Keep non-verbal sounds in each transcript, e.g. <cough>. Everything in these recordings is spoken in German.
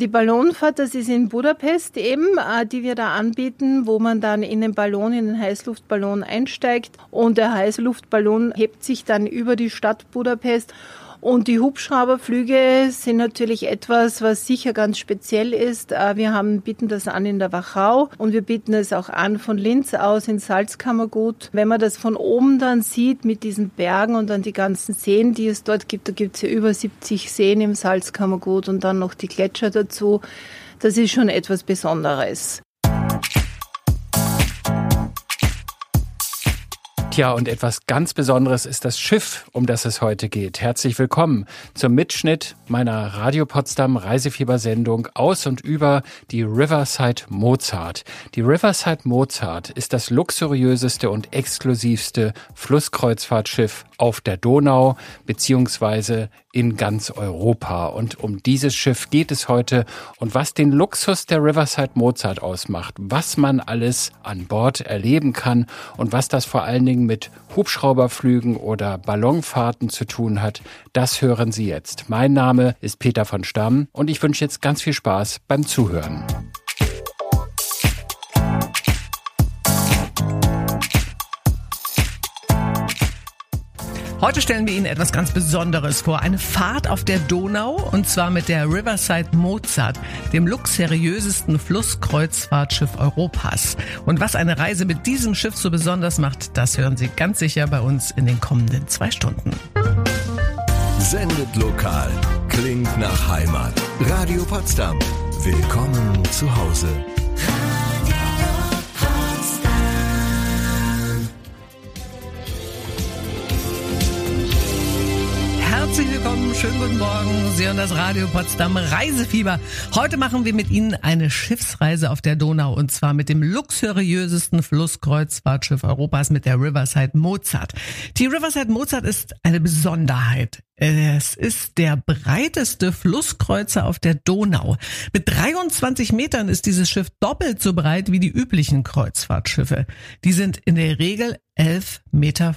Die Ballonfahrt, das ist in Budapest eben, äh, die wir da anbieten, wo man dann in den Ballon, in den Heißluftballon einsteigt und der Heißluftballon hebt sich dann über die Stadt Budapest und die Hubschrauberflüge sind natürlich etwas, was sicher ganz speziell ist. Äh, wir haben, bieten das an in der Wachau und wir bieten es auch an von Linz aus in Salzkammergut. Wenn man das von oben dann sieht mit diesen Bergen und dann die ganzen Seen, die es dort gibt, da gibt es ja über 70 Seen im Salzkammergut und dann noch die Gletscher dazu. Das ist schon etwas Besonderes. Tja, und etwas ganz Besonderes ist das Schiff, um das es heute geht. Herzlich willkommen zum Mitschnitt meiner Radio Potsdam Reisefiebersendung aus und über die Riverside Mozart. Die Riverside Mozart ist das luxuriöseste und exklusivste Flusskreuzfahrtschiff auf der Donau beziehungsweise in ganz Europa. Und um dieses Schiff geht es heute und was den Luxus der Riverside Mozart ausmacht, was man alles an Bord erleben kann und was das vor allen Dingen mit Hubschrauberflügen oder Ballonfahrten zu tun hat, das hören Sie jetzt. Mein Name ist Peter von Stamm und ich wünsche jetzt ganz viel Spaß beim Zuhören. Heute stellen wir Ihnen etwas ganz Besonderes vor. Eine Fahrt auf der Donau und zwar mit der Riverside Mozart, dem luxuriösesten Flusskreuzfahrtschiff Europas. Und was eine Reise mit diesem Schiff so besonders macht, das hören Sie ganz sicher bei uns in den kommenden zwei Stunden. Sendet lokal, klingt nach Heimat. Radio Potsdam. Willkommen zu Hause. Herzlich willkommen, schönen guten Morgen. Sie hören das Radio Potsdam Reisefieber. Heute machen wir mit Ihnen eine Schiffsreise auf der Donau und zwar mit dem luxuriösesten Flusskreuzfahrtschiff Europas mit der Riverside Mozart. Die Riverside Mozart ist eine Besonderheit. Es ist der breiteste Flusskreuzer auf der Donau. Mit 23 Metern ist dieses Schiff doppelt so breit wie die üblichen Kreuzfahrtschiffe. Die sind in der Regel 11,50 Meter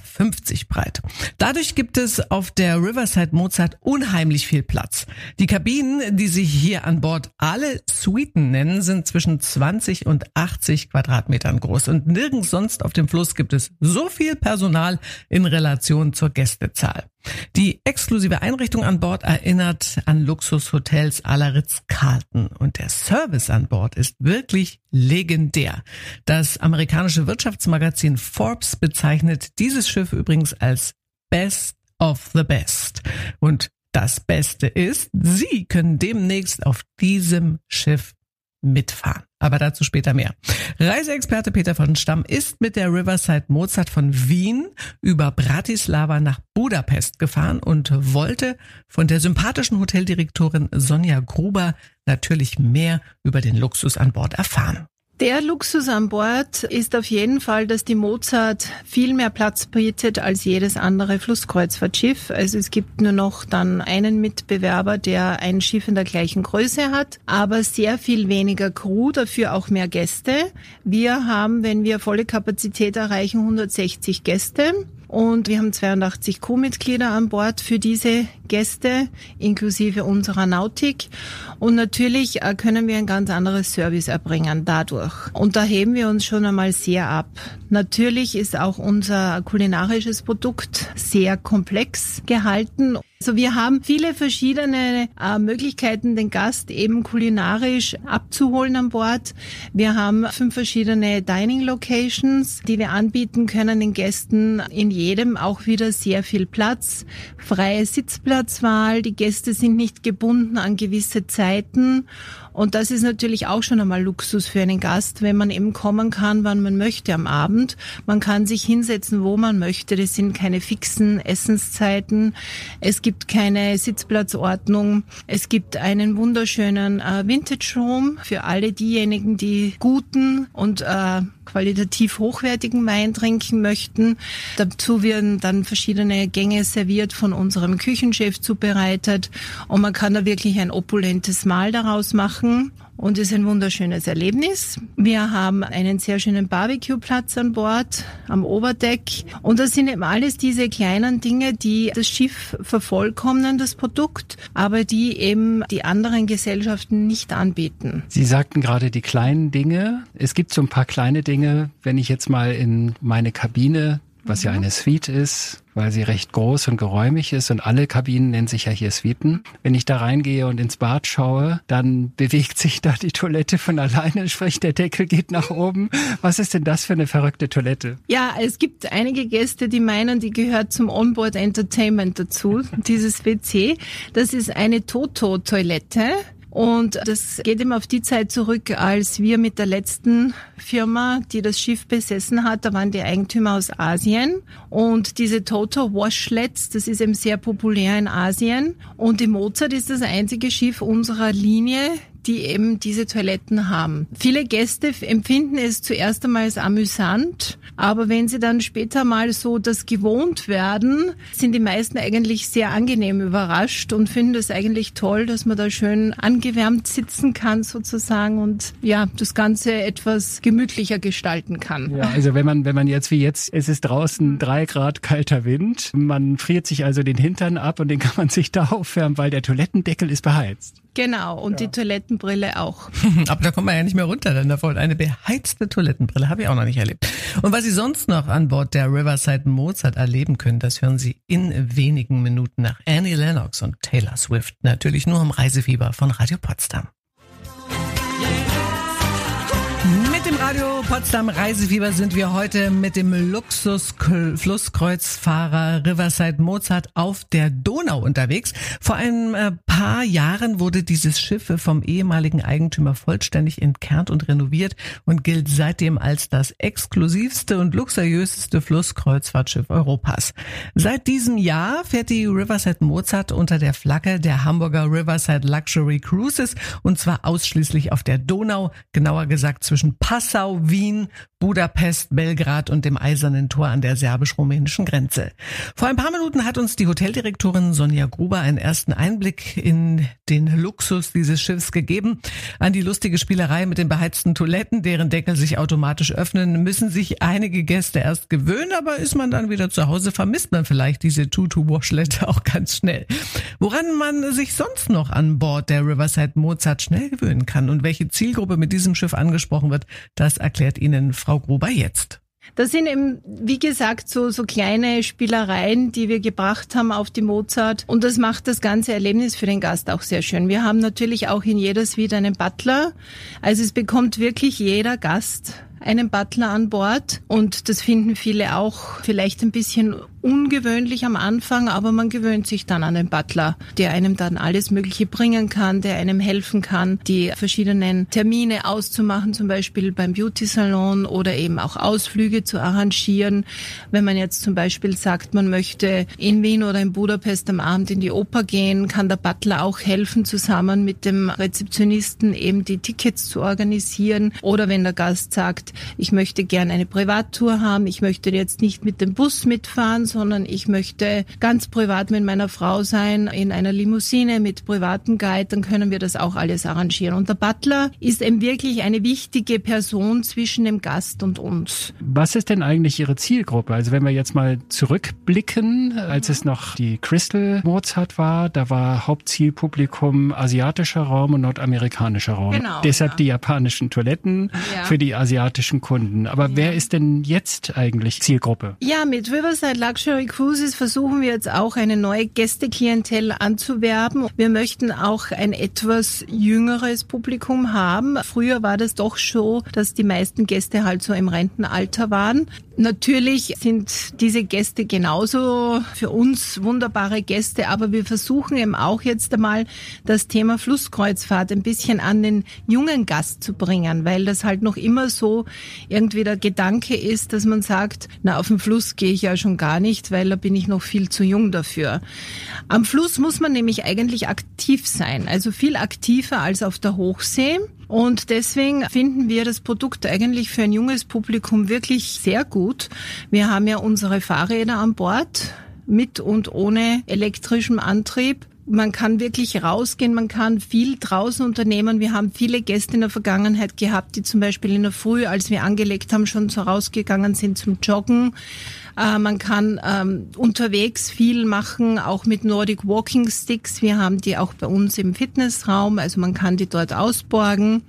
breit. Dadurch gibt es auf der Riverside Mozart unheimlich viel Platz. Die Kabinen, die sich hier an Bord alle Suiten nennen, sind zwischen 20 und 80 Quadratmetern groß. Und nirgends sonst auf dem Fluss gibt es so viel Personal in Relation zur Gästezahl. Die exklusive Einrichtung an Bord erinnert an Luxushotels à la Ritz-Carlton und der Service an Bord ist wirklich legendär. Das amerikanische Wirtschaftsmagazin Forbes bezeichnet dieses Schiff übrigens als Best of the Best. Und das Beste ist, Sie können demnächst auf diesem Schiff mitfahren. Aber dazu später mehr. Reiseexperte Peter von Stamm ist mit der Riverside Mozart von Wien über Bratislava nach Budapest gefahren und wollte von der sympathischen Hoteldirektorin Sonja Gruber natürlich mehr über den Luxus an Bord erfahren. Der Luxus an Bord ist auf jeden Fall, dass die Mozart viel mehr Platz bietet als jedes andere Flusskreuzfahrtschiff. Also es gibt nur noch dann einen Mitbewerber, der ein Schiff in der gleichen Größe hat, aber sehr viel weniger Crew, dafür auch mehr Gäste. Wir haben, wenn wir volle Kapazität erreichen, 160 Gäste. Und wir haben 82 Crewmitglieder an Bord für diese Gäste, inklusive unserer Nautik. Und natürlich äh, können wir ein ganz anderes Service erbringen dadurch. Und da heben wir uns schon einmal sehr ab. Natürlich ist auch unser kulinarisches Produkt sehr komplex gehalten. Also wir haben viele verschiedene äh, Möglichkeiten, den Gast eben kulinarisch abzuholen an Bord. Wir haben fünf verschiedene Dining Locations, die wir anbieten können den Gästen. In jedem auch wieder sehr viel Platz, freie Sitzplatzwahl. Die Gäste sind nicht gebunden an gewisse Zeiten und das ist natürlich auch schon einmal Luxus für einen Gast, wenn man eben kommen kann, wann man möchte am Abend. Man kann sich hinsetzen, wo man möchte. Das sind keine fixen Essenszeiten. Es gibt keine Sitzplatzordnung. Es gibt einen wunderschönen äh, Vintage Room für alle diejenigen, die guten und äh, qualitativ hochwertigen Wein trinken möchten. Dazu werden dann verschiedene Gänge serviert von unserem Küchenchef zubereitet und man kann da wirklich ein opulentes Mahl daraus machen. Und ist ein wunderschönes Erlebnis. Wir haben einen sehr schönen Barbecue-Platz an Bord am Oberdeck und das sind eben alles diese kleinen Dinge, die das Schiff vervollkommnen, das Produkt, aber die eben die anderen Gesellschaften nicht anbieten. Sie sagten gerade die kleinen Dinge. Es gibt so ein paar kleine Dinge, wenn ich jetzt mal in meine Kabine was ja mhm. eine Suite ist, weil sie recht groß und geräumig ist und alle Kabinen nennen sich ja hier Suiten. Wenn ich da reingehe und ins Bad schaue, dann bewegt sich da die Toilette von alleine, <laughs> sprich der Deckel geht nach oben. Was ist denn das für eine verrückte Toilette? Ja, es gibt einige Gäste, die meinen, die gehört zum Onboard Entertainment dazu, <laughs> dieses WC. Das ist eine Toto-Toilette. Und das geht immer auf die Zeit zurück, als wir mit der letzten Firma, die das Schiff besessen hat, da waren die Eigentümer aus Asien. Und diese Toto Washlets, das ist eben sehr populär in Asien. Und die Mozart ist das einzige Schiff unserer Linie, die eben diese Toiletten haben. Viele Gäste empfinden es zuerst einmal als amüsant, aber wenn sie dann später mal so das gewohnt werden, sind die meisten eigentlich sehr angenehm überrascht und finden es eigentlich toll, dass man da schön angewärmt sitzen kann sozusagen und ja, das Ganze etwas gemütlicher gestalten kann. Ja, also wenn man, wenn man jetzt wie jetzt, es ist draußen drei Grad kalter Wind, man friert sich also den Hintern ab und den kann man sich da aufwärmen, weil der Toilettendeckel ist beheizt. Genau, und ja. die Toilettenbrille auch. <laughs> Aber da kommt man ja nicht mehr runter denn davon. Eine beheizte Toilettenbrille habe ich auch noch nicht erlebt. Und was Sie sonst noch an Bord der Riverside Mozart erleben können, das hören Sie in wenigen Minuten nach Annie Lennox und Taylor Swift. Natürlich nur im Reisefieber von Radio Potsdam. Radio Potsdam Reisefieber sind wir heute mit dem Luxus-Flusskreuzfahrer Riverside Mozart auf der Donau unterwegs. Vor ein äh, paar Jahren wurde dieses Schiff vom ehemaligen Eigentümer vollständig entkernt und renoviert und gilt seitdem als das exklusivste und luxuriöseste Flusskreuzfahrtschiff Europas. Seit diesem Jahr fährt die Riverside Mozart unter der Flagge der Hamburger Riverside Luxury Cruises und zwar ausschließlich auf der Donau, genauer gesagt zwischen Passau, Wien, Budapest, Belgrad und dem Eisernen Tor an der serbisch-rumänischen Grenze. Vor ein paar Minuten hat uns die Hoteldirektorin Sonja Gruber einen ersten Einblick in den Luxus dieses Schiffs gegeben. An die lustige Spielerei mit den beheizten Toiletten, deren Deckel sich automatisch öffnen, müssen sich einige Gäste erst gewöhnen, aber ist man dann wieder zu Hause, vermisst man vielleicht diese Tutu-Washlet auch ganz schnell. Woran man sich sonst noch an Bord der Riverside Mozart schnell gewöhnen kann und welche Zielgruppe mit diesem Schiff angesprochen wird, das erklärt Ihnen Frau Gruber jetzt. Das sind eben, wie gesagt, so, so kleine Spielereien, die wir gebracht haben auf die Mozart. Und das macht das ganze Erlebnis für den Gast auch sehr schön. Wir haben natürlich auch in jeder Suite einen Butler. Also es bekommt wirklich jeder Gast einen Butler an Bord und das finden viele auch vielleicht ein bisschen ungewöhnlich am Anfang, aber man gewöhnt sich dann an den Butler, der einem dann alles Mögliche bringen kann, der einem helfen kann, die verschiedenen Termine auszumachen, zum Beispiel beim Beauty Salon oder eben auch Ausflüge zu arrangieren. Wenn man jetzt zum Beispiel sagt, man möchte in Wien oder in Budapest am Abend in die Oper gehen, kann der Butler auch helfen, zusammen mit dem Rezeptionisten eben die Tickets zu organisieren. Oder wenn der Gast sagt, ich möchte gern eine Privattour haben, ich möchte jetzt nicht mit dem Bus mitfahren, sondern ich möchte ganz privat mit meiner Frau sein, in einer Limousine mit privatem Guide, dann können wir das auch alles arrangieren. Und der Butler ist eben wirklich eine wichtige Person zwischen dem Gast und uns. Was ist denn eigentlich Ihre Zielgruppe? Also wenn wir jetzt mal zurückblicken, als es noch die Crystal Mozart war, da war Hauptzielpublikum asiatischer Raum und nordamerikanischer Raum. Genau, Deshalb ja. die japanischen Toiletten ja. für die asiatischen Kunden. Aber ja. wer ist denn jetzt eigentlich Zielgruppe? Ja, mit Riverside Luxury Luxury Cruises versuchen wir jetzt auch eine neue Gästeklientel anzuwerben. Wir möchten auch ein etwas jüngeres Publikum haben. Früher war das doch so, dass die meisten Gäste halt so im Rentenalter waren. Natürlich sind diese Gäste genauso für uns wunderbare Gäste, aber wir versuchen eben auch jetzt einmal das Thema Flusskreuzfahrt ein bisschen an den jungen Gast zu bringen, weil das halt noch immer so irgendwie der Gedanke ist, dass man sagt, na, auf dem Fluss gehe ich ja schon gar nicht, weil da bin ich noch viel zu jung dafür. Am Fluss muss man nämlich eigentlich aktiv sein, also viel aktiver als auf der Hochsee. Und deswegen finden wir das Produkt eigentlich für ein junges Publikum wirklich sehr gut. Wir haben ja unsere Fahrräder an Bord mit und ohne elektrischem Antrieb. Man kann wirklich rausgehen, man kann viel draußen unternehmen. Wir haben viele Gäste in der Vergangenheit gehabt, die zum Beispiel in der Früh, als wir angelegt haben, schon so rausgegangen sind zum Joggen. Äh, man kann ähm, unterwegs viel machen, auch mit Nordic Walking Sticks. Wir haben die auch bei uns im Fitnessraum, also man kann die dort ausborgen.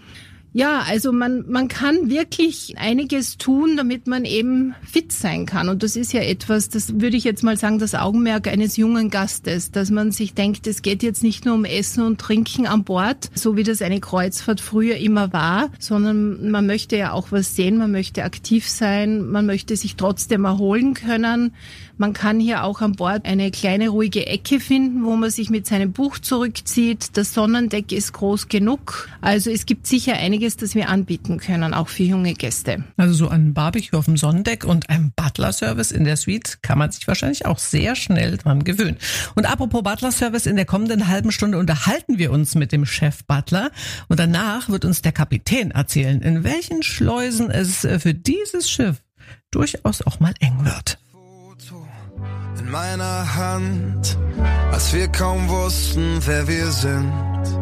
Ja, also man, man kann wirklich einiges tun, damit man eben fit sein kann. Und das ist ja etwas, das würde ich jetzt mal sagen, das Augenmerk eines jungen Gastes, dass man sich denkt, es geht jetzt nicht nur um Essen und Trinken an Bord, so wie das eine Kreuzfahrt früher immer war, sondern man möchte ja auch was sehen, man möchte aktiv sein, man möchte sich trotzdem erholen können. Man kann hier auch an Bord eine kleine ruhige Ecke finden, wo man sich mit seinem Buch zurückzieht. Das Sonnendeck ist groß genug. Also es gibt sicher einiges, das wir anbieten können, auch für junge Gäste. Also so ein Barbecue auf dem Sonnendeck und ein Butler-Service in der Suite kann man sich wahrscheinlich auch sehr schnell dran gewöhnen. Und apropos Butler-Service, in der kommenden halben Stunde unterhalten wir uns mit dem Chef Butler und danach wird uns der Kapitän erzählen, in welchen Schleusen es für dieses Schiff durchaus auch mal eng wird in meiner Hand, als wir kaum wussten, wer wir sind.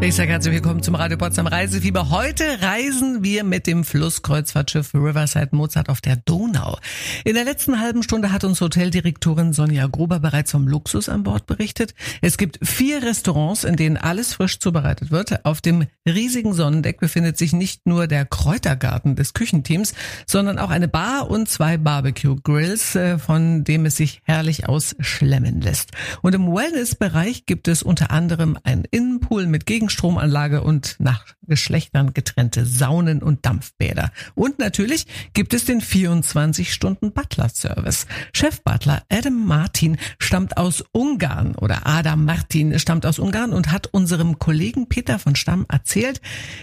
Ich sage herzlich willkommen zum Radio Potsdam Reisefieber. Heute reisen wir mit dem Flusskreuzfahrtschiff Riverside Mozart auf der Donau. In der letzten halben Stunde hat uns Hoteldirektorin Sonja Gruber bereits vom Luxus an Bord berichtet. Es gibt vier Restaurants, in denen alles frisch zubereitet wird. Auf dem riesigen Sonnendeck befindet sich nicht nur der Kräutergarten des Küchenteams, sondern auch eine Bar und zwei Barbecue-Grills, äh, von dem es sich herrlich ausschlemmen lässt. Und im Wellness-Bereich gibt es unter anderem einen Innenpool mit Gegenstromanlage und nach Geschlechtern getrennte Saunen und Dampfbäder. Und natürlich gibt es den 24-Stunden-Butler-Service. Chef-Butler Adam Martin stammt aus Ungarn oder Adam Martin stammt aus Ungarn und hat unserem Kollegen Peter von Stamm erzählt,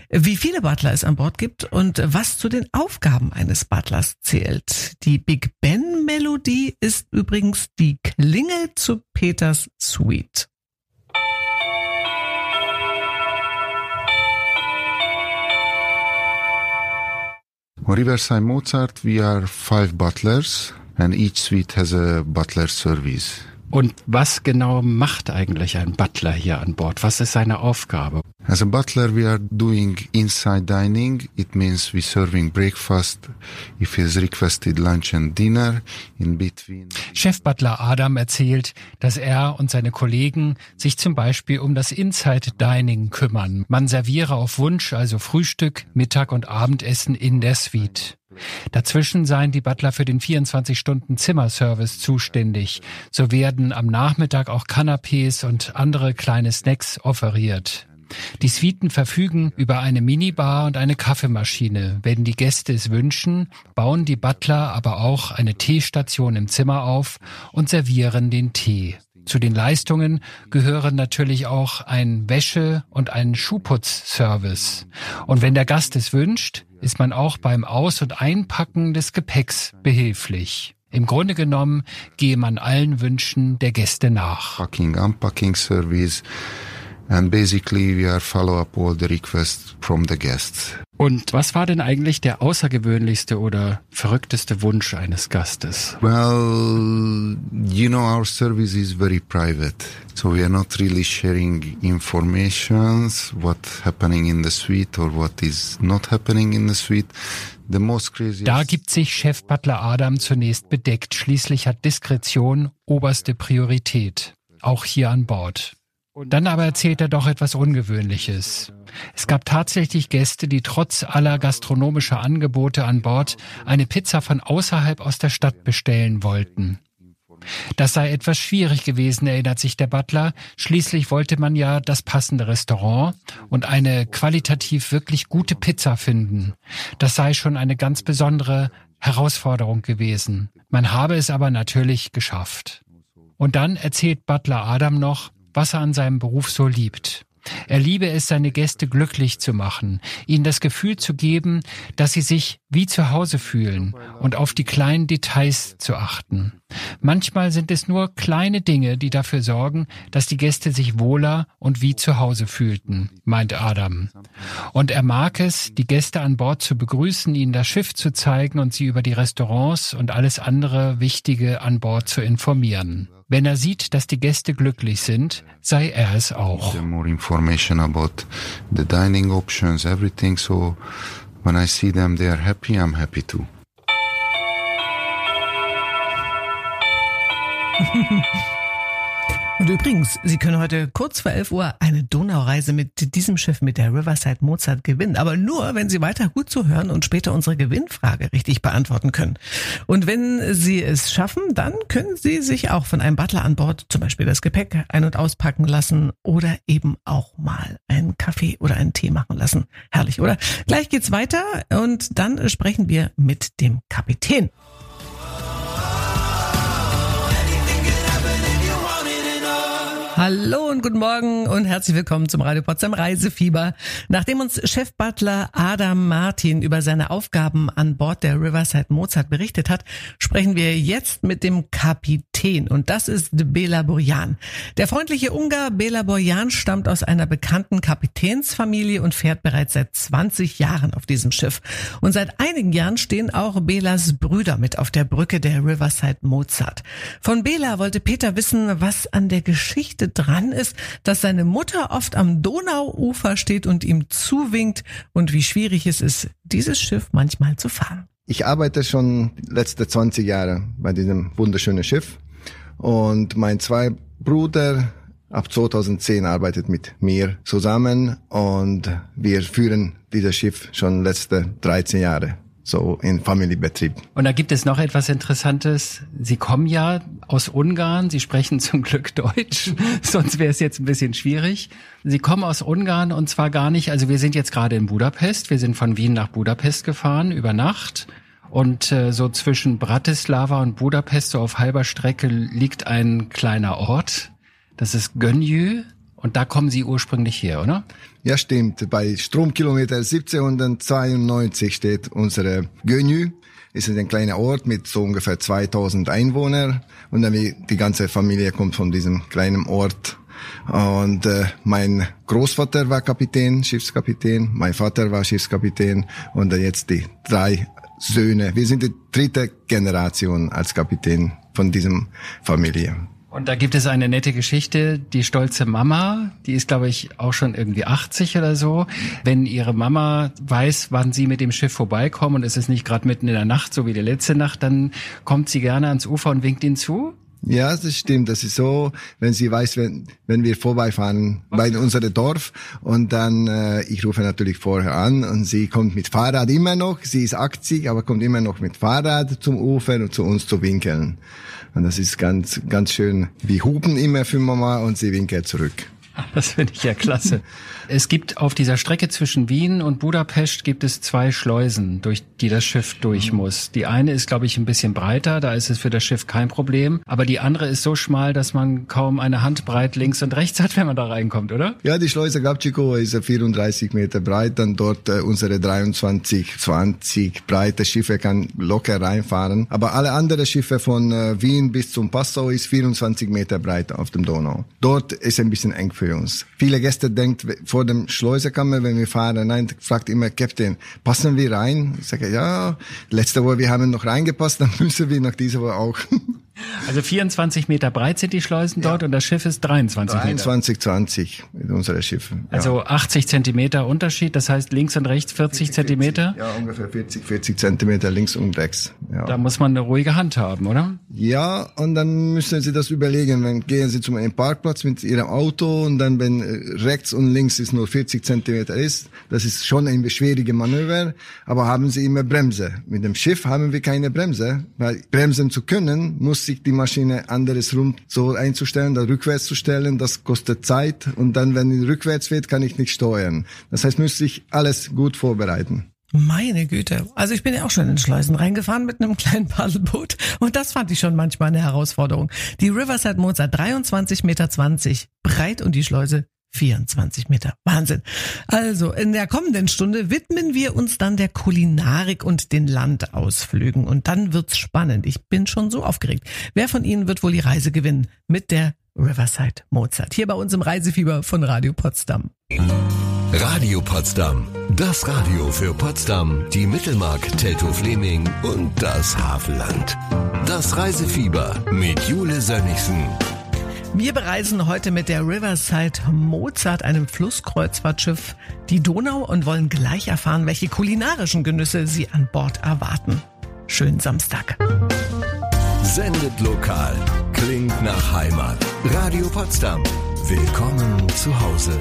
wie viele Butler es an Bord gibt und was zu den Aufgaben eines Butlers zählt. Die Big Ben Melodie ist übrigens die Klingel zu Peters Suite. Riverside Mozart, we are five butlers and each suite has a butler service. Und was genau macht eigentlich ein Butler hier an Bord? Was ist seine Aufgabe? As a butler, we are doing inside dining. It means we serving breakfast. If is requested lunch and dinner in between. Chef Butler Adam erzählt, dass er und seine Kollegen sich zum Beispiel um das Inside Dining kümmern. Man serviere auf Wunsch also Frühstück, Mittag und Abendessen in der Suite. Dazwischen seien die Butler für den 24-Stunden-Zimmerservice zuständig. So werden am Nachmittag auch Canapés und andere kleine Snacks offeriert. Die Suiten verfügen über eine Minibar und eine Kaffeemaschine. Wenn die Gäste es wünschen, bauen die Butler aber auch eine Teestation im Zimmer auf und servieren den Tee. Zu den Leistungen gehören natürlich auch ein Wäsche- und ein Schuhputzservice. Und wenn der Gast es wünscht, ist man auch beim Aus- und Einpacken des Gepäcks behilflich. Im Grunde genommen gehe man allen Wünschen der Gäste nach. Packing, unpacking service. And basically we are follow up all the requests from the guests. Und was war denn eigentlich der außergewöhnlichste oder verrückteste Wunsch eines Gastes? Well, you know, our service is very private. So we are not really sharing informations, what happening in the suite or what is not happening in the suite. Da gibt sich Chef Butler Adam zunächst bedeckt. Schließlich hat Diskretion oberste Priorität. Auch hier an Bord. Dann aber erzählt er doch etwas Ungewöhnliches. Es gab tatsächlich Gäste, die trotz aller gastronomischer Angebote an Bord eine Pizza von außerhalb aus der Stadt bestellen wollten. Das sei etwas schwierig gewesen, erinnert sich der Butler. Schließlich wollte man ja das passende Restaurant und eine qualitativ wirklich gute Pizza finden. Das sei schon eine ganz besondere Herausforderung gewesen. Man habe es aber natürlich geschafft. Und dann erzählt Butler Adam noch, was er an seinem Beruf so liebt. Er liebe es, seine Gäste glücklich zu machen, ihnen das Gefühl zu geben, dass sie sich wie zu Hause fühlen und auf die kleinen Details zu achten. Manchmal sind es nur kleine Dinge, die dafür sorgen, dass die Gäste sich wohler und wie zu Hause fühlten, meint Adam. Und er mag es, die Gäste an Bord zu begrüßen, ihnen das Schiff zu zeigen und sie über die Restaurants und alles andere Wichtige an Bord zu informieren. Wenn er sieht, dass die Gäste glücklich sind, sei er es auch. More information about the dining options, everything. So when I see them, they are happy. I'm happy too. <laughs> Und übrigens, Sie können heute kurz vor 11 Uhr eine Donaureise mit diesem Schiff mit der Riverside Mozart gewinnen. Aber nur, wenn Sie weiter gut zuhören und später unsere Gewinnfrage richtig beantworten können. Und wenn Sie es schaffen, dann können Sie sich auch von einem Butler an Bord zum Beispiel das Gepäck ein- und auspacken lassen oder eben auch mal einen Kaffee oder einen Tee machen lassen. Herrlich, oder? Gleich geht's weiter und dann sprechen wir mit dem Kapitän. Hallo und guten Morgen und herzlich willkommen zum Radio Potsdam Reisefieber. Nachdem uns Chefbutler Adam Martin über seine Aufgaben an Bord der Riverside Mozart berichtet hat, sprechen wir jetzt mit dem Kapitän und das ist Bela Borjan. Der freundliche Ungar Bela Borjan stammt aus einer bekannten Kapitänsfamilie und fährt bereits seit 20 Jahren auf diesem Schiff. Und seit einigen Jahren stehen auch Belas Brüder mit auf der Brücke der Riverside Mozart. Von Bela wollte Peter wissen, was an der Geschichte dran ist, dass seine Mutter oft am Donauufer steht und ihm zuwinkt und wie schwierig es ist, dieses Schiff manchmal zu fahren. Ich arbeite schon letzte 20 Jahre bei diesem wunderschönen Schiff und mein zwei Bruder ab 2010 arbeitet mit mir zusammen und wir führen dieses Schiff schon letzte 13 Jahre so in Familienbetrieb. Und da gibt es noch etwas Interessantes. Sie kommen ja aus Ungarn, Sie sprechen <laughs> zum Glück Deutsch, <laughs> sonst wäre es jetzt ein bisschen schwierig. Sie kommen aus Ungarn und zwar gar nicht, also wir sind jetzt gerade in Budapest, wir sind von Wien nach Budapest gefahren über Nacht. Und äh, so zwischen Bratislava und Budapest, so auf halber Strecke, liegt ein kleiner Ort. Das ist Gönyű. Und da kommen Sie ursprünglich her, oder? Ja, stimmt. Bei Stromkilometer 1792 steht unsere Gönyű. Es ist ein kleiner Ort mit so ungefähr 2000 Einwohnern. Und dann die ganze Familie kommt von diesem kleinen Ort. Und äh, mein Großvater war Kapitän, Schiffskapitän. Mein Vater war Schiffskapitän. Und jetzt die drei Söhne. Wir sind die dritte Generation als Kapitän von diesem Familie. Und da gibt es eine nette Geschichte. Die stolze Mama, die ist, glaube ich, auch schon irgendwie 80 oder so. Wenn ihre Mama weiß, wann sie mit dem Schiff vorbeikommen und es ist nicht gerade mitten in der Nacht, so wie die letzte Nacht, dann kommt sie gerne ans Ufer und winkt ihnen zu. Ja, das stimmt. Das ist so, wenn sie weiß, wenn, wenn wir vorbeifahren bei unserem Dorf und dann, äh, ich rufe natürlich vorher an und sie kommt mit Fahrrad immer noch. Sie ist 80, aber kommt immer noch mit Fahrrad zum Ufer und zu uns zu winkeln. Und das ist ganz, ganz schön. Wir hupen immer für Mama und sie winkelt zurück. <laughs> Das finde ich ja klasse. Es gibt auf dieser Strecke zwischen Wien und Budapest gibt es zwei Schleusen, durch die das Schiff durch muss. Die eine ist, glaube ich, ein bisschen breiter, da ist es für das Schiff kein Problem. Aber die andere ist so schmal, dass man kaum eine Handbreit links und rechts hat, wenn man da reinkommt, oder? Ja, die Schleuse Gabčíkovo ist 34 Meter breit, dann dort äh, unsere 23, 20 breite Schiffe kann locker reinfahren. Aber alle anderen Schiffe von äh, Wien bis zum Passau ist 24 Meter breit auf dem Donau. Dort ist ein bisschen eng für uns. Viele Gäste denken vor dem Schleusekammer, wenn wir fahren, nein, fragt immer Captain, passen wir rein? Ich sage, ja, letzte Woche, wir haben noch reingepasst, dann <laughs> müssen wir nach dieser Woche auch. Also 24 Meter breit sind die Schleusen dort und das Schiff ist 23 Meter. 23, 20 mit unseren Schiffen. Ja. Also 80 Zentimeter Unterschied, das heißt links und rechts 40, 40 Zentimeter? Ja, ungefähr 40, 40 Zentimeter links und rechts. Ja. Da muss man eine ruhige Hand haben, oder? Ja, und dann müssen Sie das überlegen. Wenn gehen Sie zum Parkplatz mit Ihrem Auto und dann, wenn rechts und links ist nur 40 Zentimeter ist, das ist schon ein schwieriges Manöver, aber haben Sie immer Bremse. Mit dem Schiff haben wir keine Bremse, weil bremsen zu können, muss sich die Maschine anderes rum so einzustellen, da rückwärts zu stellen, das kostet Zeit und dann, wenn es rückwärts wird, kann ich nicht steuern. Das heißt, müsste ich alles gut vorbereiten. Meine Güte. Also ich bin ja auch schon in Schleusen reingefahren mit einem <laughs> kleinen Paddelboot und das fand ich schon manchmal eine Herausforderung. Die Riverside Mozart 23,20 Meter breit und die Schleuse 24 Meter. Wahnsinn. Also, in der kommenden Stunde widmen wir uns dann der Kulinarik und den Landausflügen. Und dann wird's spannend. Ich bin schon so aufgeregt. Wer von Ihnen wird wohl die Reise gewinnen mit der Riverside Mozart? Hier bei uns im Reisefieber von Radio Potsdam. Radio Potsdam. Das Radio für Potsdam, die Mittelmark, Teltow-Fleming und das Havelland. Das Reisefieber mit Jule Sönnigsen. Wir bereisen heute mit der Riverside Mozart, einem Flusskreuzfahrtschiff, die Donau und wollen gleich erfahren, welche kulinarischen Genüsse Sie an Bord erwarten. Schönen Samstag. Sendet lokal. Klingt nach Heimat. Radio Potsdam. Willkommen zu Hause.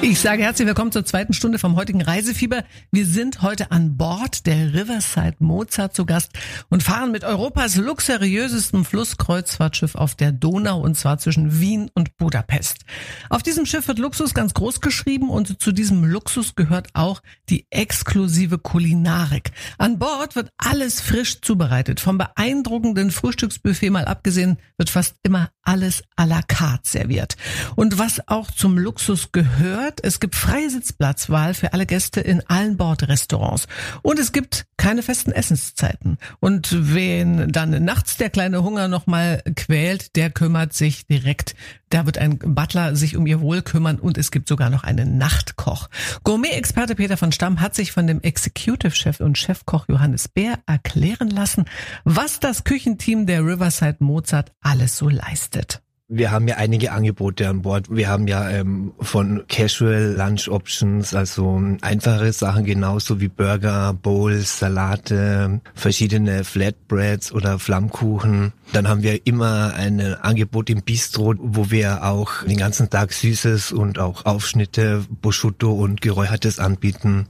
Ich sage herzlich willkommen zur zweiten Stunde vom heutigen Reisefieber. Wir sind heute an Bord der Riverside Mozart zu Gast und fahren mit Europas luxuriösestem Flusskreuzfahrtschiff auf der Donau und zwar zwischen Wien und Budapest. Auf diesem Schiff wird Luxus ganz groß geschrieben und zu diesem Luxus gehört auch die exklusive Kulinarik. An Bord wird alles frisch zubereitet. Vom beeindruckenden Frühstücksbuffet mal abgesehen, wird fast immer alles à la carte serviert. Und was auch zum Luxus gehört, es gibt freie Sitzplatzwahl für alle Gäste in allen Bordrestaurants. Und es gibt keine festen Essenszeiten. Und wen dann nachts der kleine Hunger nochmal quält, der kümmert sich direkt. Da wird ein Butler sich um ihr Wohl kümmern und es gibt sogar noch einen Nachtkoch. Gourmet-Experte Peter von Stamm hat sich von dem Executive-Chef und Chefkoch Johannes Bär erklären lassen, was das Küchenteam der Riverside Mozart alles so leistet. Wir haben ja einige Angebote an Bord. Wir haben ja ähm, von Casual Lunch Options, also einfache Sachen genauso wie Burger, Bowls, Salate, verschiedene Flatbreads oder Flammkuchen. Dann haben wir immer ein Angebot im Bistro, wo wir auch den ganzen Tag Süßes und auch Aufschnitte, Prosciutto und Geräuchertes anbieten.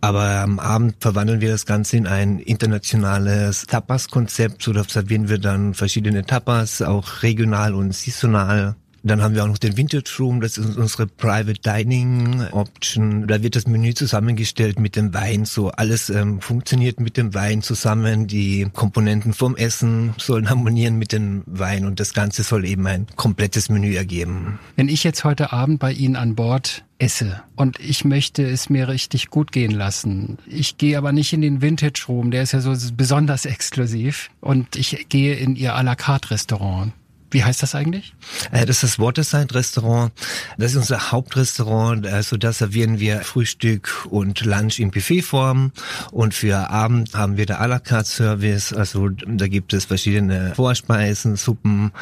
Aber am Abend verwandeln wir das Ganze in ein internationales Tapas-Konzept, so servieren wir dann verschiedene Tapas, auch regional und saisonal. Dann haben wir auch noch den Vintage Room, das ist unsere Private Dining Option. Da wird das Menü zusammengestellt mit dem Wein, so alles ähm, funktioniert mit dem Wein zusammen. Die Komponenten vom Essen sollen harmonieren mit dem Wein und das Ganze soll eben ein komplettes Menü ergeben. Wenn ich jetzt heute Abend bei Ihnen an Bord esse und ich möchte es mir richtig gut gehen lassen. Ich gehe aber nicht in den Vintage Room, der ist ja so besonders <laughs> exklusiv und ich gehe in Ihr à la carte Restaurant. Wie heißt das eigentlich? Äh, das ist das Waterside Restaurant. Das ist unser Hauptrestaurant. Also da servieren wir Frühstück und Lunch in Buffetform. Und für Abend haben wir der à la carte Service. Also da gibt es verschiedene Vorspeisen, Suppen,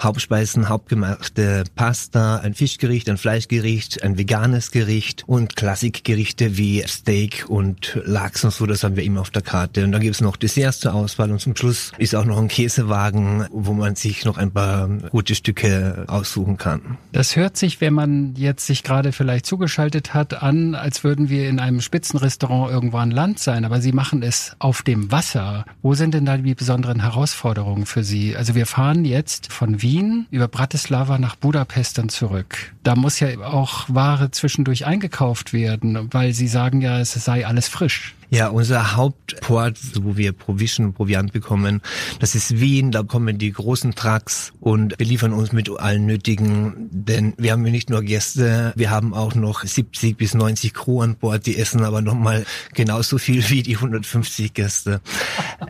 Hauptspeisen, hauptgemachte Pasta, ein Fischgericht, ein Fleischgericht, ein veganes Gericht und Klassikgerichte wie Steak und Lachs und so. Das haben wir immer auf der Karte. Und dann gibt es noch Desserts zur Auswahl. Und zum Schluss ist auch noch ein Käsewagen, wo man sich noch ein paar gute Stücke aussuchen kann. Das hört sich, wenn man jetzt sich gerade vielleicht zugeschaltet hat, an, als würden wir in einem Spitzenrestaurant irgendwo an Land sein. Aber Sie machen es auf dem Wasser. Wo sind denn da die besonderen Herausforderungen für Sie? Also wir fahren jetzt von Wien über Bratislava nach Budapest und zurück. Da muss ja auch Ware zwischendurch eingekauft werden, weil Sie sagen ja, es sei alles frisch. Ja, unser Hauptport, wo wir Provision und Proviant bekommen, das ist Wien. Da kommen die großen Trucks und beliefern uns mit allen Nötigen. Denn wir haben nicht nur Gäste, wir haben auch noch 70 bis 90 Crew an Bord. Die essen aber nochmal genauso viel wie die 150 Gäste.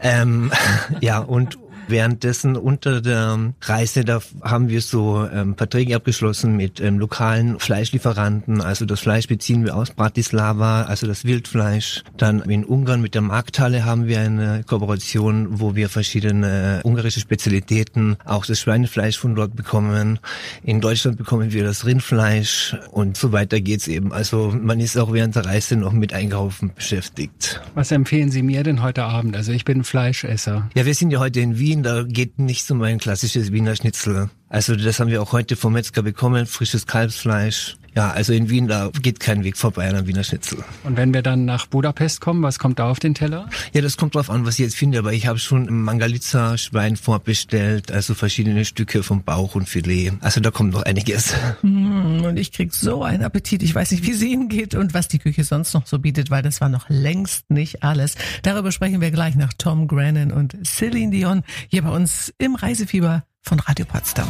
ähm, <laughs> ja, und Währenddessen unter der Reise, da haben wir so ähm, Verträge abgeschlossen mit ähm, lokalen Fleischlieferanten. Also das Fleisch beziehen wir aus Bratislava, also das Wildfleisch. Dann in Ungarn mit der Markthalle haben wir eine Kooperation, wo wir verschiedene ungarische Spezialitäten, auch das Schweinefleisch von dort bekommen. In Deutschland bekommen wir das Rindfleisch und so weiter geht's eben. Also man ist auch während der Reise noch mit Einkaufen beschäftigt. Was empfehlen Sie mir denn heute Abend? Also ich bin Fleischesser. Ja, wir sind ja heute in Wien, da geht nicht so mein klassisches Wiener Schnitzel. Also das haben wir auch heute vom Metzger bekommen, frisches Kalbsfleisch Ja, also in Wien, da geht kein Weg vorbei an einem Wiener Schnitzel. Und wenn wir dann nach Budapest kommen, was kommt da auf den Teller? Ja, das kommt drauf an, was ich jetzt finde, aber ich habe schon Mangalitza Schwein vorbestellt, also verschiedene Stücke vom Bauch und Filet. Also da kommt noch einiges. Mm, und ich krieg so einen Appetit. Ich weiß nicht, wie es Ihnen geht und was die Küche sonst noch so bietet, weil das war noch längst nicht alles. Darüber sprechen wir gleich nach Tom Grennan und Celine Dion hier bei uns im Reisefieber von Radio Potsdam.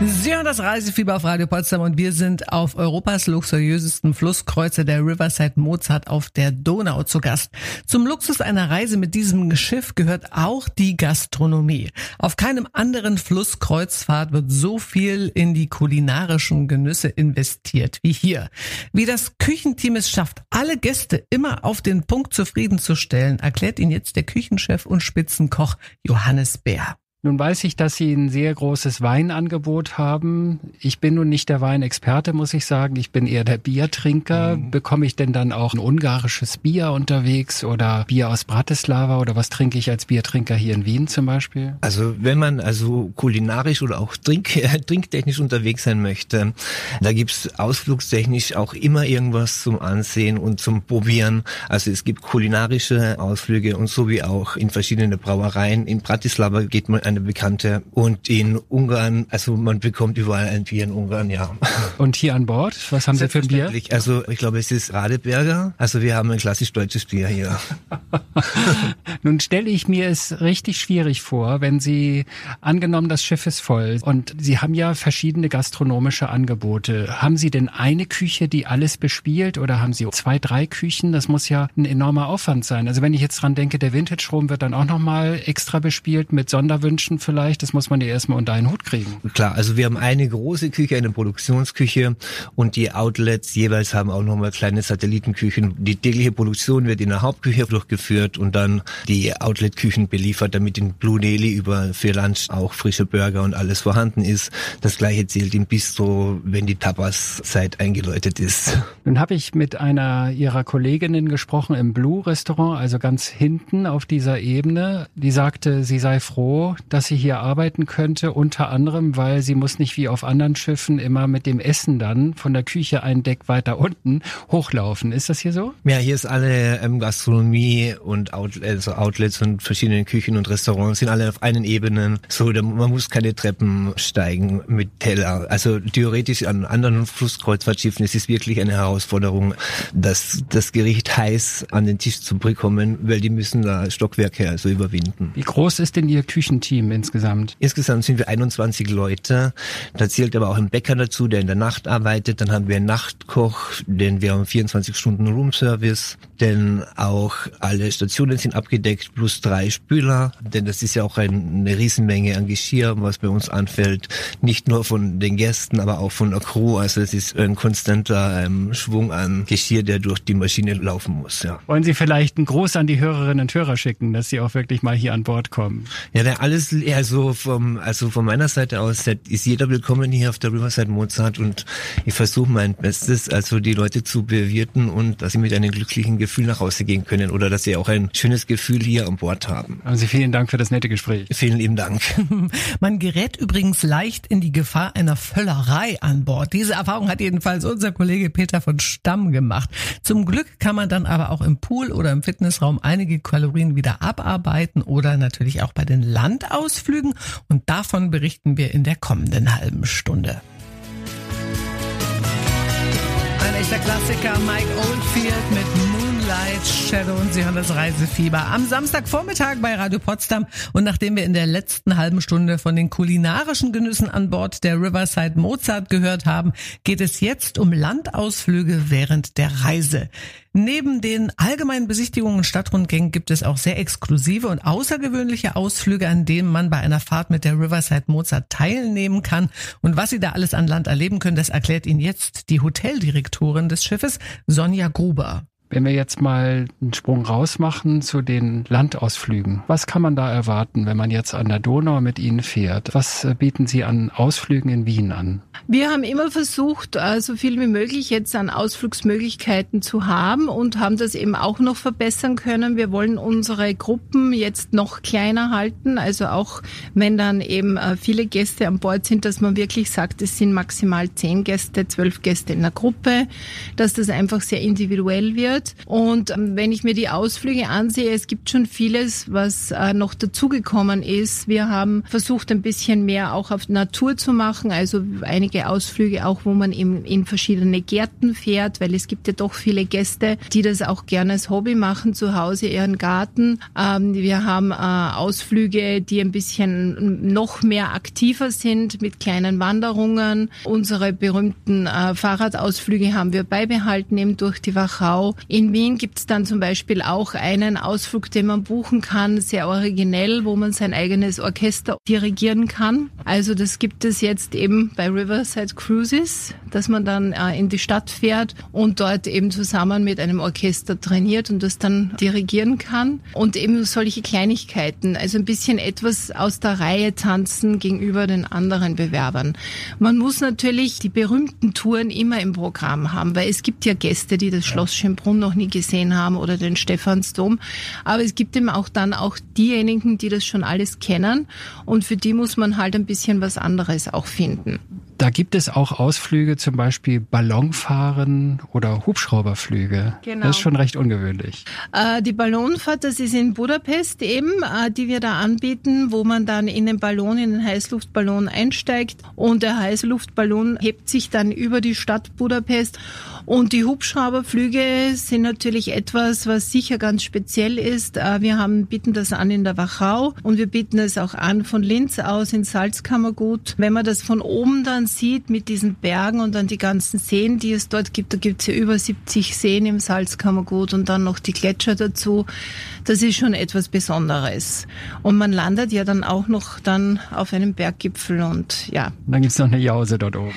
Sie hören das Reisefieber auf Radio Potsdam und wir sind auf Europas luxuriösesten Flusskreuzer der Riverside Mozart auf der Donau zu Gast. Zum Luxus einer Reise mit diesem Schiff gehört auch die Gastronomie. Auf keinem anderen Flusskreuzfahrt wird so viel in die kulinarischen Genüsse investiert wie hier. Wie das Küchenteam es schafft, alle Gäste immer auf den Punkt zufriedenzustellen, erklärt Ihnen jetzt der Küchenchef und Spitzenkoch Johannes Bär. Nun weiß ich, dass Sie ein sehr großes Weinangebot haben. Ich bin nun nicht der Weinexperte, muss ich sagen. Ich bin eher der Biertrinker. Mhm. Bekomme ich denn dann auch ein ungarisches Bier unterwegs oder Bier aus Bratislava oder was trinke ich als Biertrinker hier in Wien zum Beispiel? Also wenn man also kulinarisch oder auch trink <laughs> trinktechnisch unterwegs sein möchte, da gibt's ausflugstechnisch auch immer irgendwas zum Ansehen und zum Probieren. Also es gibt kulinarische Ausflüge und so wie auch in verschiedene Brauereien. In Bratislava geht man eine bekannte. Und in Ungarn, also man bekommt überall ein Bier in Ungarn, ja. Und hier an Bord, was haben Sie für ein Bier? Also ich glaube, es ist Radeberger. Also wir haben ein klassisch deutsches Bier hier. <laughs> Nun stelle ich mir es richtig schwierig vor, wenn Sie, angenommen, das Schiff ist voll und Sie haben ja verschiedene gastronomische Angebote. Haben Sie denn eine Küche, die alles bespielt oder haben Sie zwei, drei Küchen? Das muss ja ein enormer Aufwand sein. Also wenn ich jetzt dran denke, der Vintage Room wird dann auch nochmal extra bespielt mit Sonderwünschen Wünschen vielleicht? Das muss man ja erstmal unter einen Hut kriegen. Klar, also wir haben eine große Küche, eine Produktionsküche und die Outlets jeweils haben auch nochmal kleine Satellitenküchen. Die tägliche Produktion wird in der Hauptküche durchgeführt und dann die Outletküchen beliefert, damit in Blue Nelly über für Lunch auch frische Burger und alles vorhanden ist. Das gleiche zählt im Bistro, wenn die Tapas-Zeit eingeläutet ist. Nun habe ich mit einer ihrer Kolleginnen gesprochen im Blue Restaurant, also ganz hinten auf dieser Ebene. Die sagte, sie sei froh, dass sie hier arbeiten könnte, unter anderem, weil sie muss nicht wie auf anderen Schiffen immer mit dem Essen dann von der Küche ein Deck weiter unten hochlaufen. Ist das hier so? Ja, hier ist alle ähm, Gastronomie und Outlets, also Outlets und verschiedene Küchen und Restaurants sind alle auf einen Ebenen. So, man muss keine Treppen steigen mit Teller. Also theoretisch an anderen Flusskreuzfahrtschiffen ist es wirklich eine Herausforderung, das, das Gericht heiß an den Tisch zu bekommen, weil die müssen da Stockwerke also überwinden. Wie groß ist denn Ihr Küchenteam? Team insgesamt? Insgesamt sind wir 21 Leute. Da zählt aber auch ein Bäcker dazu, der in der Nacht arbeitet. Dann haben wir einen Nachtkoch, denn wir haben 24 Stunden Roomservice. Denn auch alle Stationen sind abgedeckt, plus drei Spüler. Denn das ist ja auch eine Riesenmenge an Geschirr, was bei uns anfällt. Nicht nur von den Gästen, aber auch von der Crew. Also es ist ein konstanter ähm, Schwung an Geschirr, der durch die Maschine laufen muss. Ja. Wollen Sie vielleicht einen Gruß an die Hörerinnen und Hörer schicken, dass sie auch wirklich mal hier an Bord kommen? Ja, der alles also vom, also von meiner Seite aus ist jeder willkommen hier auf der Riverside Mozart und ich versuche mein Bestes, also die Leute zu bewirten und dass sie mit einem glücklichen Gefühl nach Hause gehen können oder dass sie auch ein schönes Gefühl hier an Bord haben. Also vielen Dank für das nette Gespräch. Vielen lieben Dank. <laughs> Man gerät übrigens leicht in die Gefahr einer Völlerei an Bord. Diese Erfahrung hat jedenfalls unser Kollege Peter von Stamm gemacht. Zum Glück kann man dann aber auch im Pool oder im Fitnessraum einige Kalorien wieder abarbeiten oder natürlich auch bei den Landausflügen Ausflügen und davon berichten wir in der kommenden halben Stunde. Ein echter Klassiker, Mike Oldfield mit Moonlight Shadow und Sie hören das Reisefieber am Samstagvormittag bei Radio Potsdam. Und nachdem wir in der letzten halben Stunde von den kulinarischen Genüssen an Bord der Riverside Mozart gehört haben, geht es jetzt um Landausflüge während der Reise. Neben den allgemeinen Besichtigungen und Stadtrundgängen gibt es auch sehr exklusive und außergewöhnliche Ausflüge, an denen man bei einer Fahrt mit der Riverside Mozart teilnehmen kann. Und was Sie da alles an Land erleben können, das erklärt Ihnen jetzt die Hoteldirektorin des Schiffes, Sonja Gruber. Wenn wir jetzt mal einen Sprung raus machen zu den Landausflügen, was kann man da erwarten, wenn man jetzt an der Donau mit Ihnen fährt? Was äh, bieten Sie an Ausflügen in Wien an? Wir haben immer versucht, äh, so viel wie möglich jetzt an Ausflugsmöglichkeiten zu haben und haben das eben auch noch verbessern können. Wir wollen unsere Gruppen jetzt noch kleiner halten, also auch wenn dann eben äh, viele Gäste an Bord sind, dass man wirklich sagt, es sind maximal zehn Gäste, zwölf Gäste in der Gruppe, dass das einfach sehr individuell wird. Und ähm, wenn ich mir die Ausflüge ansehe, es gibt schon vieles, was äh, noch dazugekommen ist. Wir haben versucht, ein bisschen mehr auch auf Natur zu machen, also einige Ausflüge auch, wo man eben in verschiedene Gärten fährt, weil es gibt ja doch viele Gäste, die das auch gerne als Hobby machen, zu Hause ihren Garten. Ähm, wir haben äh, Ausflüge, die ein bisschen noch mehr aktiver sind mit kleinen Wanderungen. Unsere berühmten äh, Fahrradausflüge haben wir beibehalten eben durch die Wachau. In Wien gibt es dann zum Beispiel auch einen Ausflug, den man buchen kann, sehr originell, wo man sein eigenes Orchester dirigieren kann. Also das gibt es jetzt eben bei Riverside Cruises, dass man dann äh, in die Stadt fährt und dort eben zusammen mit einem Orchester trainiert und das dann dirigieren kann. Und eben solche Kleinigkeiten, also ein bisschen etwas aus der Reihe tanzen gegenüber den anderen Bewerbern. Man muss natürlich die berühmten Touren immer im Programm haben, weil es gibt ja Gäste, die das Schloss Schönbrunn noch nie gesehen haben oder den Stephansdom. Aber es gibt eben auch dann auch diejenigen, die das schon alles kennen und für die muss man halt ein bisschen was anderes auch finden. Da gibt es auch Ausflüge, zum Beispiel Ballonfahren oder Hubschrauberflüge. Genau. Das ist schon recht ungewöhnlich. Äh, die Ballonfahrt, das ist in Budapest eben, äh, die wir da anbieten, wo man dann in den Ballon, in den Heißluftballon einsteigt und der Heißluftballon hebt sich dann über die Stadt Budapest und die Hubschrauberflüge sind natürlich etwas, was sicher ganz speziell ist. Äh, wir haben, bieten das an in der Wachau und wir bieten es auch an von Linz aus in Salzkammergut. Wenn man das von oben dann sieht mit diesen Bergen und dann die ganzen Seen, die es dort gibt, da gibt es ja über 70 Seen im Salzkammergut und dann noch die Gletscher dazu. Das ist schon etwas Besonderes. Und man landet ja dann auch noch dann auf einem Berggipfel und ja. Dann gibt's noch eine Jause dort oben.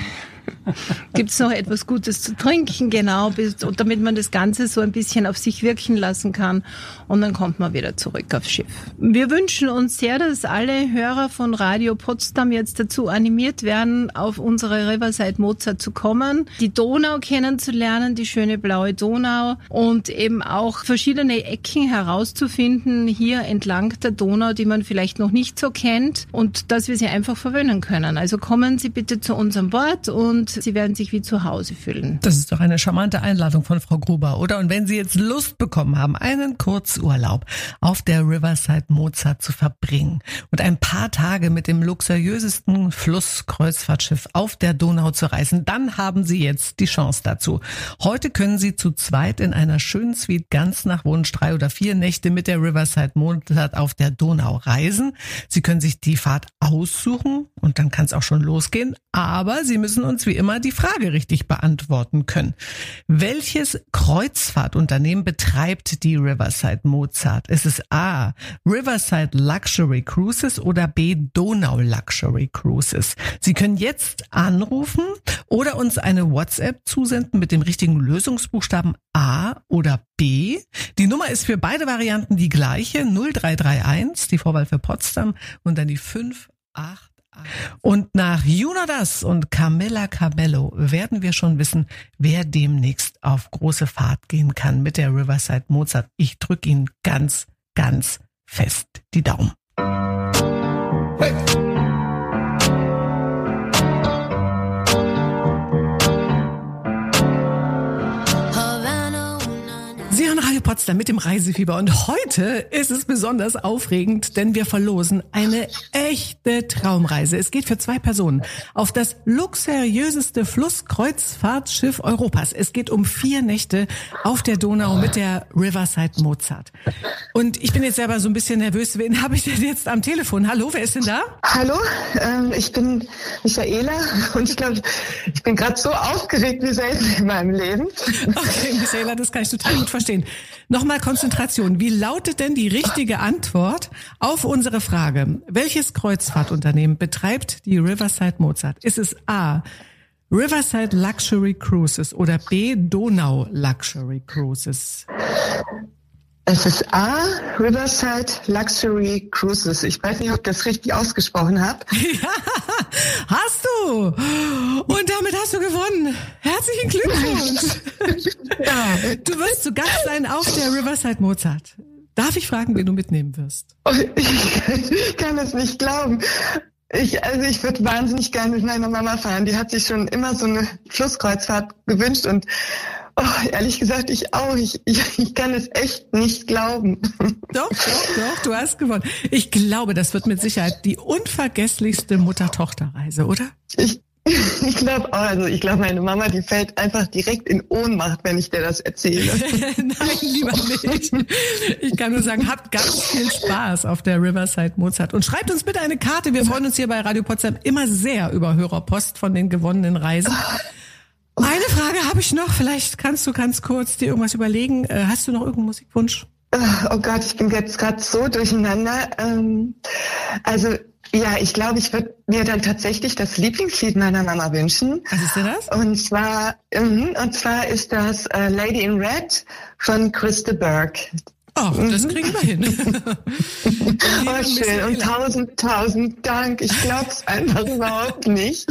<laughs> Gibt es noch etwas Gutes zu trinken, genau, damit man das Ganze so ein bisschen auf sich wirken lassen kann und dann kommt man wieder zurück aufs Schiff. Wir wünschen uns sehr, dass alle Hörer von Radio Potsdam jetzt dazu animiert werden, auf unsere Riverside Mozart zu kommen, die Donau kennenzulernen, die schöne blaue Donau und eben auch verschiedene Ecken herauszufinden hier entlang der Donau, die man vielleicht noch nicht so kennt und dass wir sie einfach verwöhnen können. Also kommen Sie bitte zu unserem Bord und Sie werden sich wie zu Hause fühlen. Das ist doch eine charmante Einladung von Frau Gruber, oder? Und wenn Sie jetzt Lust bekommen haben, einen Kurzurlaub auf der Riverside Mozart zu verbringen und ein paar Tage mit dem luxuriösesten Flusskreuzfahrtschiff auf der Donau zu reisen, dann haben Sie jetzt die Chance dazu. Heute können Sie zu zweit in einer schönen Suite ganz nach Wunsch drei oder vier Nächte mit der Riverside Mozart auf der Donau reisen. Sie können sich die Fahrt aussuchen und dann kann es auch schon losgehen. Aber Sie müssen uns wie immer die Frage richtig beantworten können. Welches Kreuzfahrtunternehmen betreibt die Riverside Mozart? Ist es A. Riverside Luxury Cruises oder B. Donau Luxury Cruises? Sie können jetzt anrufen oder uns eine WhatsApp zusenden mit dem richtigen Lösungsbuchstaben A oder B. Die Nummer ist für beide Varianten die gleiche 0331, die Vorwahl für Potsdam und dann die 58 und nach Junadas und Camilla Cabello werden wir schon wissen, wer demnächst auf große Fahrt gehen kann mit der Riverside Mozart. Ich drücke Ihnen ganz, ganz fest die Daumen. Hey. Potsdam mit dem Reisefieber und heute ist es besonders aufregend, denn wir verlosen eine echte Traumreise. Es geht für zwei Personen auf das luxuriöseste Flusskreuzfahrtschiff Europas. Es geht um vier Nächte auf der Donau mit der Riverside Mozart. Und ich bin jetzt selber so ein bisschen nervös. Wen habe ich denn jetzt am Telefon? Hallo, wer ist denn da? Hallo, ähm, ich bin Michaela <laughs> und ich glaube, ich bin gerade so aufgeregt wie selten in meinem Leben. Okay, Michaela, das kann ich total gut verstehen. Nochmal Konzentration. Wie lautet denn die richtige Antwort auf unsere Frage? Welches Kreuzfahrtunternehmen betreibt die Riverside Mozart? Ist es A. Riverside Luxury Cruises oder B. Donau Luxury Cruises? Es ist A, Riverside Luxury Cruises. Ich weiß nicht, ob ich das richtig ausgesprochen habe. Ja, <laughs> hast du. Und damit hast du gewonnen. Herzlichen Glückwunsch. <laughs> Ja. Du wirst zu Gast sein auf der Riverside Mozart. Darf ich fragen, wen du mitnehmen wirst? Oh, <laughs> Ich kann es nicht glauben. Ich, also ich würde wahnsinnig gerne mit meiner Mama fahren. Die hat sich schon immer so eine Flusskreuzfahrt gewünscht und oh, ehrlich gesagt, ich auch. Ich, ich, ich kann es echt nicht glauben. Doch, doch, doch, du hast gewonnen. Ich glaube, das wird mit Sicherheit die unvergesslichste Mutter-Tochter-Reise, oder? Ich, <laughs> ich glaube auch, also ich glaube, meine Mama, die fällt einfach direkt in Ohnmacht, wenn ich dir das erzähle. <laughs> Nein, lieber nicht. Ich kann nur sagen, habt ganz viel Spaß auf der Riverside Mozart und schreibt uns bitte eine Karte. Wir freuen uns hier bei Radio Potsdam immer sehr über Hörerpost von den gewonnenen Reisen. Eine Frage habe ich noch. Vielleicht kannst du ganz kurz dir irgendwas überlegen. Äh, Hast du noch irgendeinen Musikwunsch? Oh Gott, ich bin jetzt gerade so durcheinander. Ähm, also ja, ich glaube, ich würde mir dann tatsächlich das Lieblingslied meiner Mama wünschen. Was ist denn das? Und zwar, mhm, und zwar ist das äh, Lady in Red von Christa Burke. Ach, das kriegen wir hin. <laughs> Oh, schön. Und tausend, tausend Dank. Ich glaub's einfach überhaupt nicht.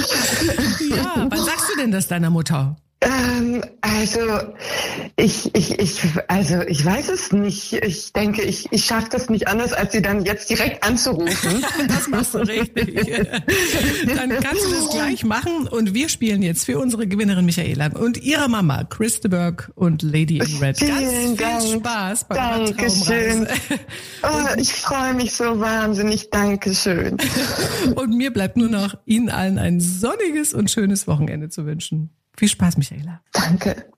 Ja, wann sagst du denn das deiner Mutter? Ähm, also ich, ich, ich, also ich weiß es nicht. Ich denke, ich, ich schaffe das nicht anders, als sie dann jetzt direkt anzurufen. <laughs> Das machst du richtig. <laughs> Dann kannst du das gleich machen und wir spielen jetzt für unsere Gewinnerin Michaela und ihre Mama Christeberg und Lady in Red. Ganz Vielen viel Dank. Spaß bei Dankeschön. <laughs> Oh, ich freue mich so wahnsinnig. Dankeschön. Und mir bleibt nur noch Ihnen allen ein sonniges und schönes Wochenende zu wünschen. Viel Spaß, Michaela. Danke.